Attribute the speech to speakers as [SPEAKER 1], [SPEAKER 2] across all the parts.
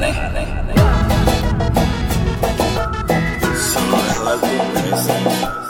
[SPEAKER 1] Some lovely music.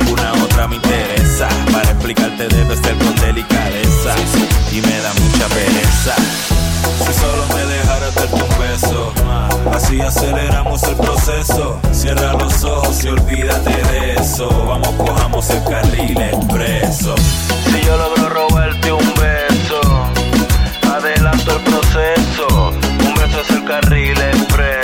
[SPEAKER 1] otra me interesa. Para explicarte, debe ser con delicadeza. Y me da mucha pereza. Si solo me dejaras darte un beso, así aceleramos el proceso. Cierra los ojos y olvídate de eso. Vamos, cojamos el carril expreso.
[SPEAKER 2] Si yo logro robarte un beso, adelanto el proceso. Un beso es el carril expreso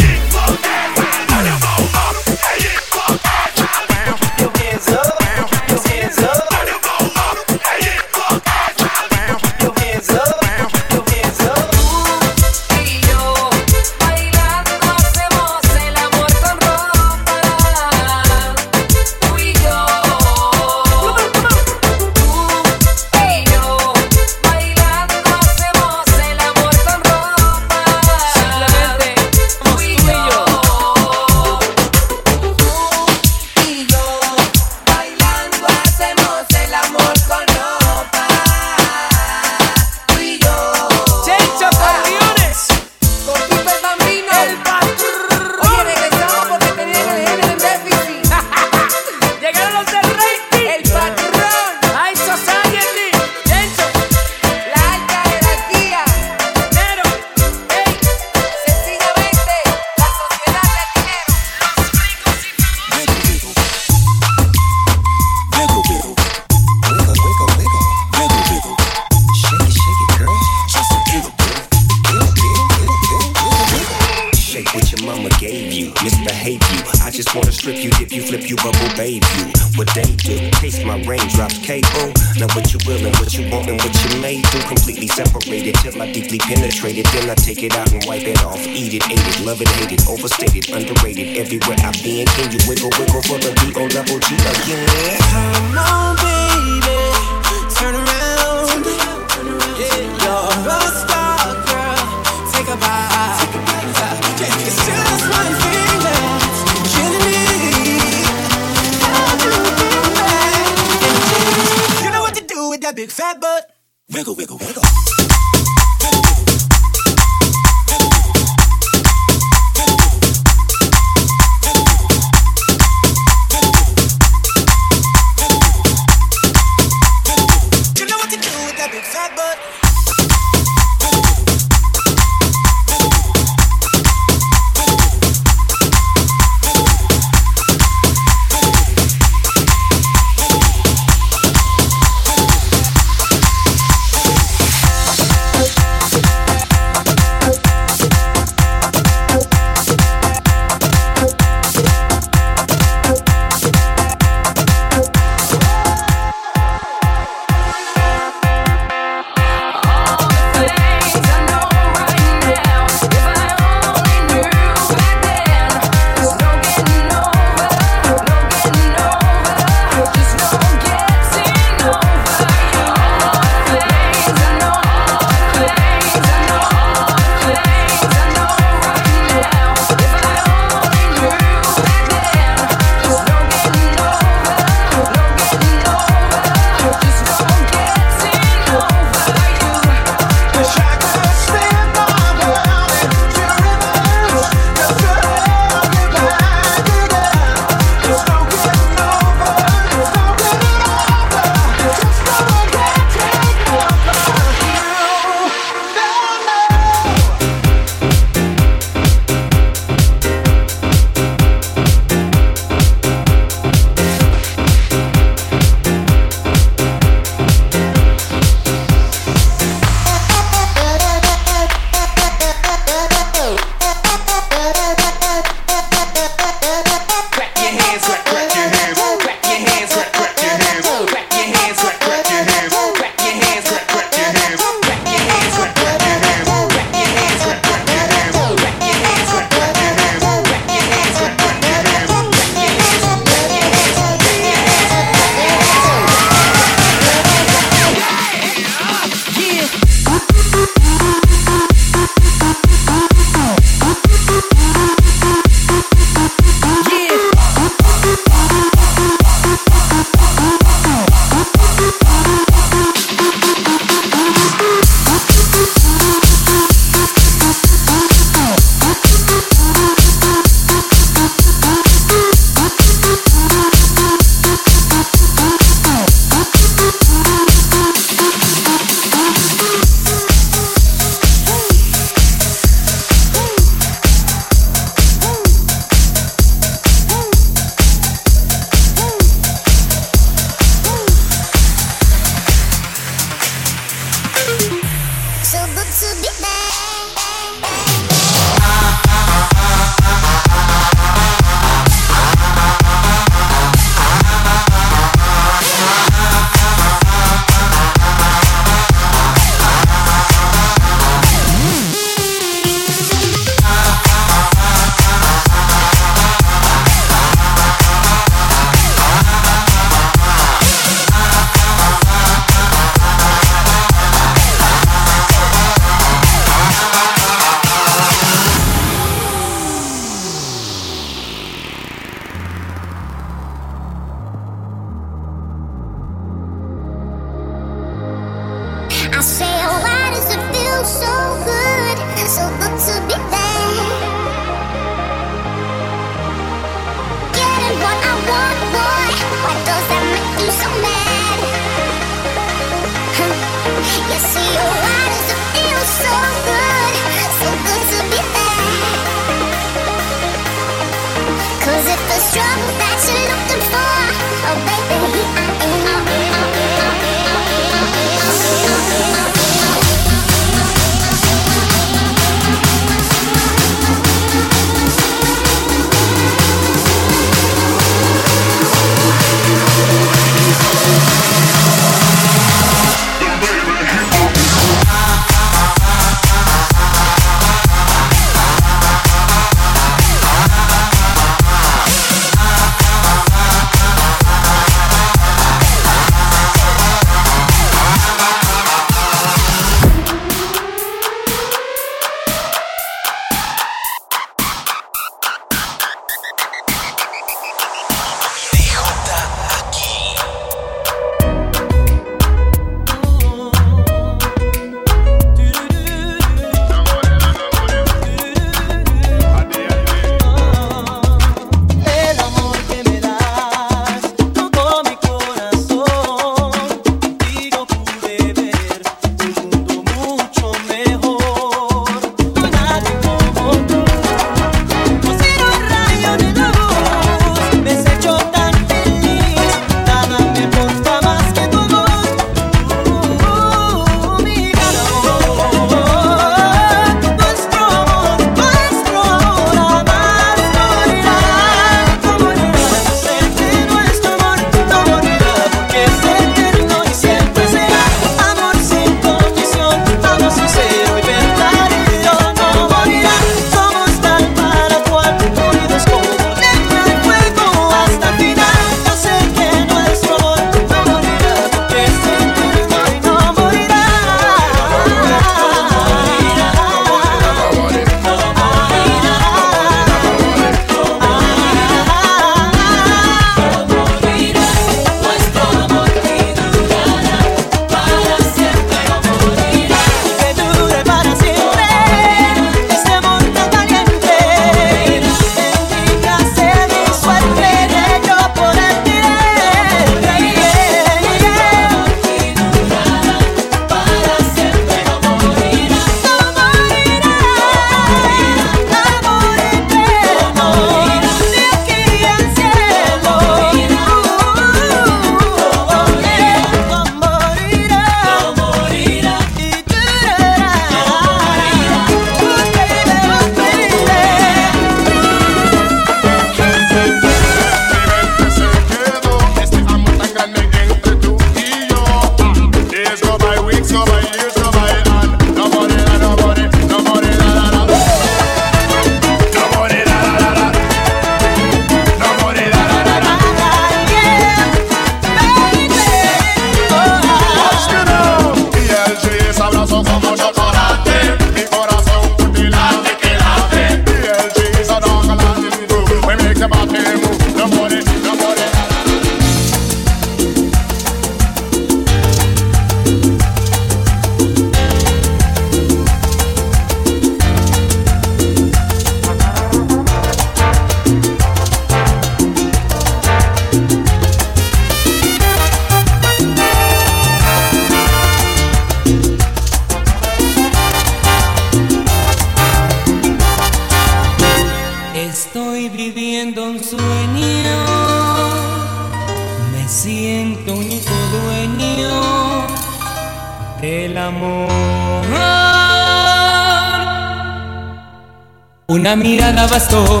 [SPEAKER 3] Una mirada bastó,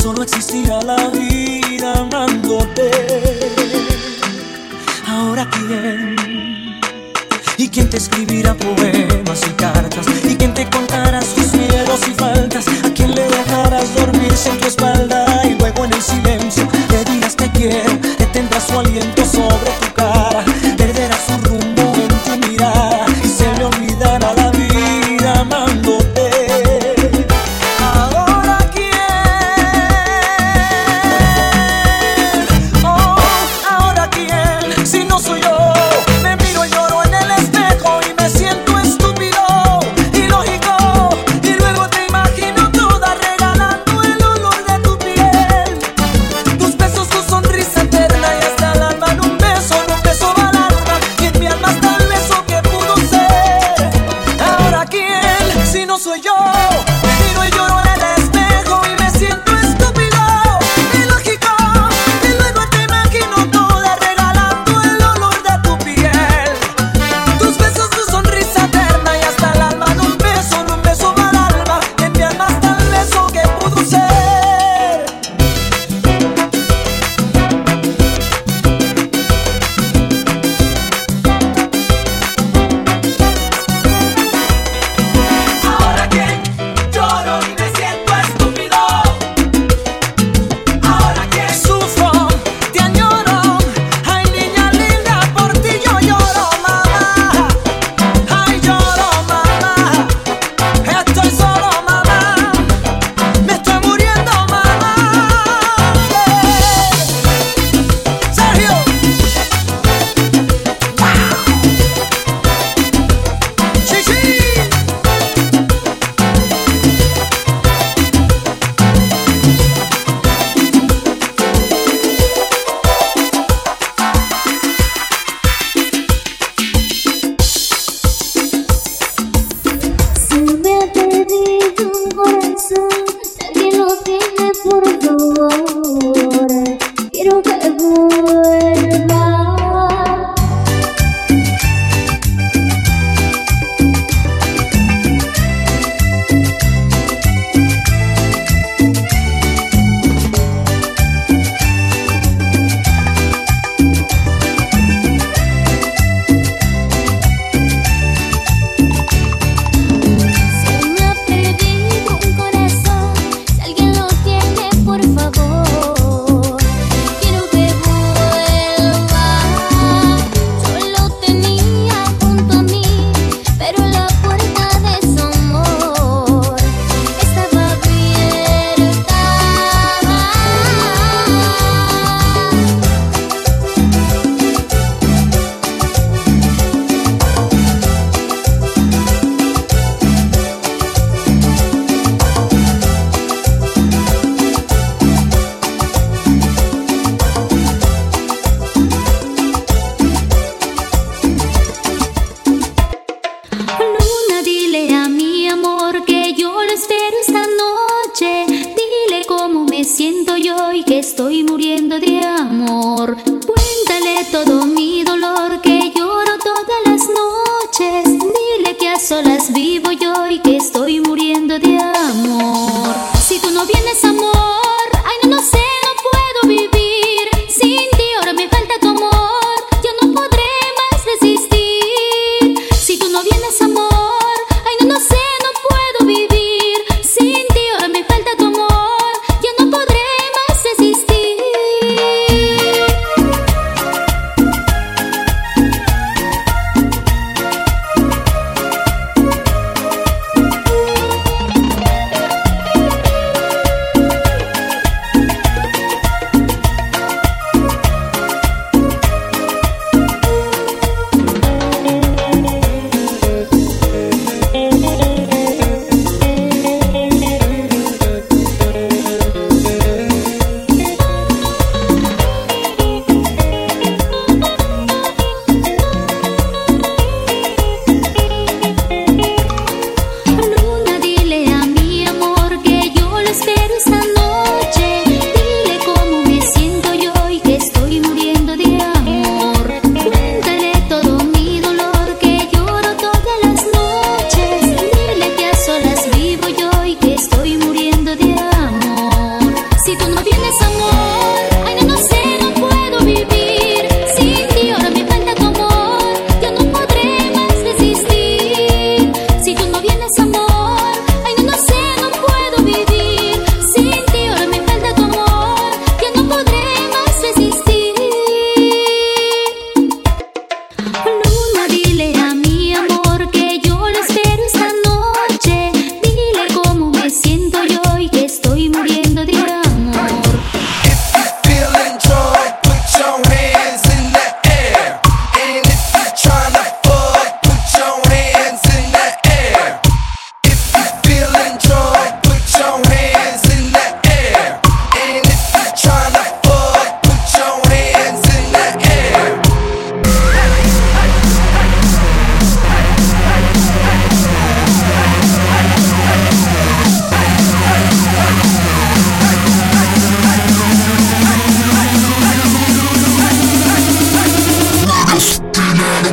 [SPEAKER 3] solo existía la vida amándote. Ahora quién? ¿Y quién te escribirá poemas y cartas? ¿Y quién te contará sus miedos y faltas? ¿A quién le dejarás dormir sin tu espalda?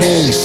[SPEAKER 4] peace.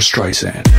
[SPEAKER 4] Streisand.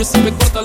[SPEAKER 5] Miro se me corta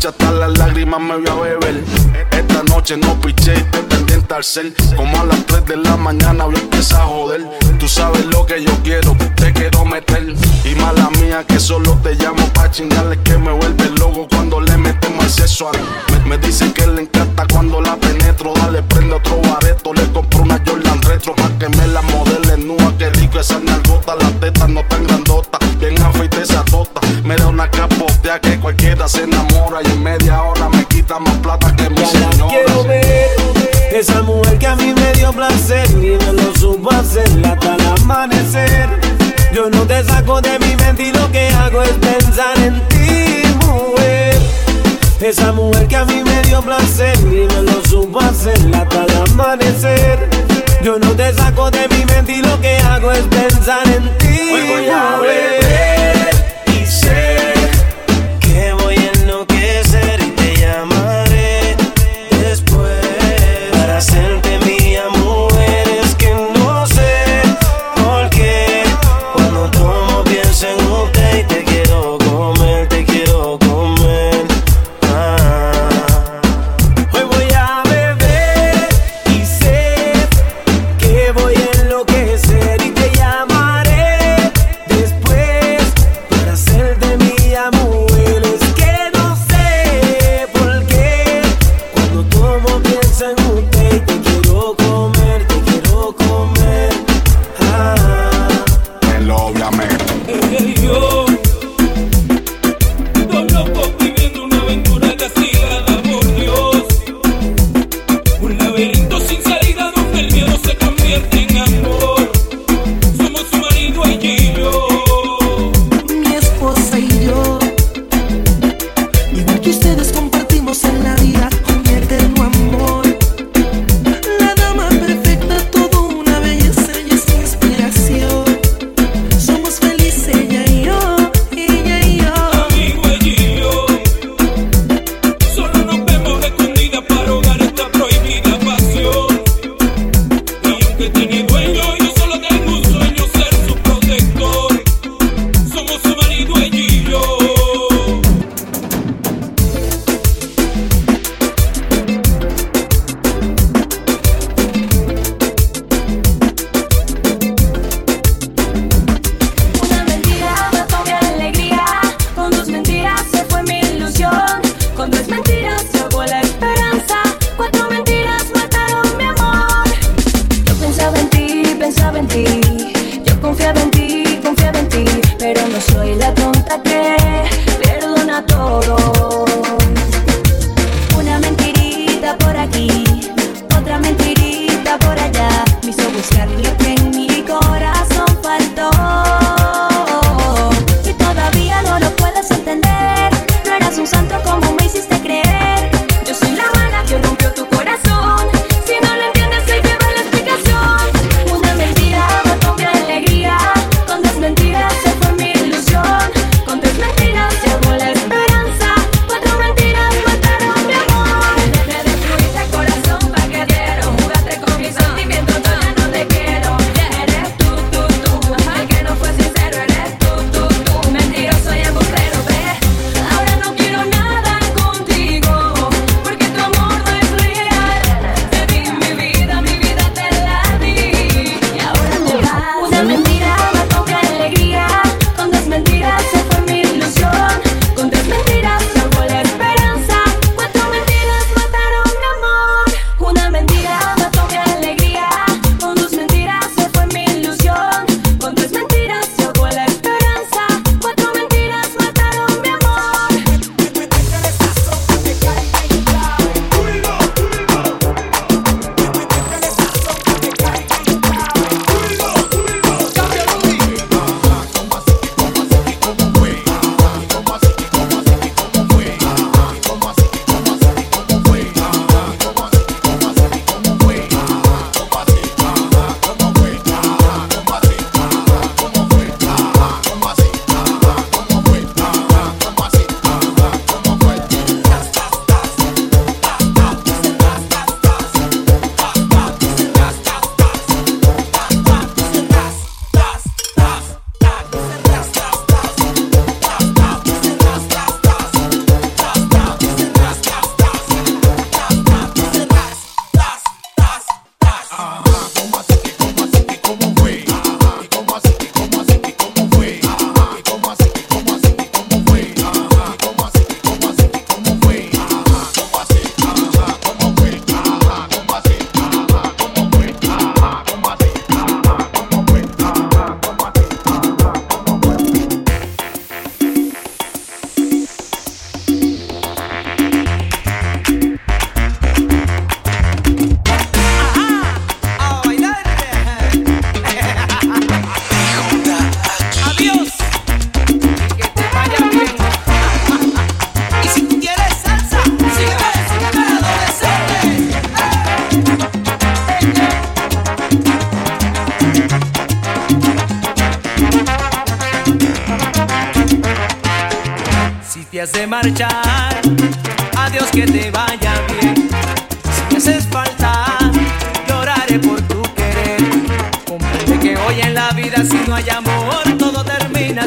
[SPEAKER 5] noche
[SPEAKER 6] hasta
[SPEAKER 7] las lágrimas me voy a beber. Esta noche no piché y estoy pendiente al cel. Como a las 3 de la mañana voy a empezar a joder. Tú sabes lo que yo quiero, te quiero meter. Y mala mía que solo te llamo pa' chingarle que me vuelve loco cuando le metemos el sexo a me, me dice que le encanta cuando la penetro. Dale, prende otro bareto, le compro una Jordan Retro pa' que me la modele nua. Que rico esa nalgota, las tetas no tan grandota. Bien afeita esa tota una capotea que cualquiera se enamora y en media hora me quita más plata que mi señora.
[SPEAKER 4] quiero ver esa mujer que a mí me dio placer y me lo supo hacer hasta el amanecer. Yo no te saco de mi mente y lo que hago es pensar en ti, mujer. Esa mujer que a mí me dio placer y me lo supo hacer hasta el amanecer. Yo no te saco de mi mente y lo que hago es pensar en ti.
[SPEAKER 8] Hoy voy a beber. say.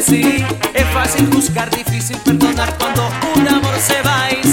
[SPEAKER 8] Es
[SPEAKER 2] fácil juzgar, difícil perdonar cuando un amor se va y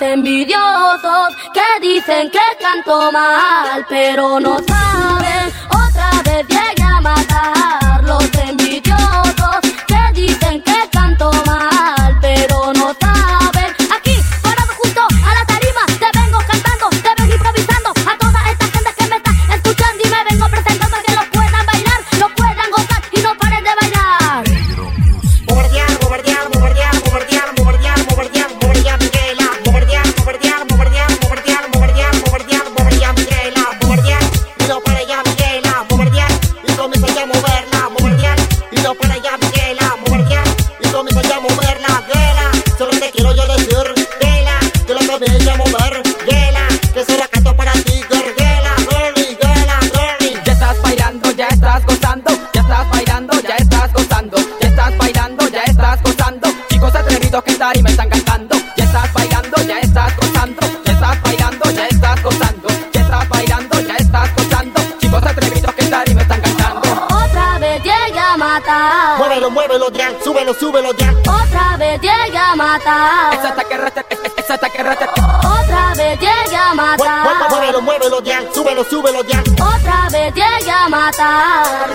[SPEAKER 9] envidiosos que dicen que canto mal, pero no saben, otra vez llegué a matar. matar.
[SPEAKER 10] Es hasta que rata, es hasta que rata.
[SPEAKER 9] Otra vez llegué a matar.
[SPEAKER 11] Muévelo, muévelo ya, súbelo, súbelo ya.
[SPEAKER 9] Otra vez llegué a matar.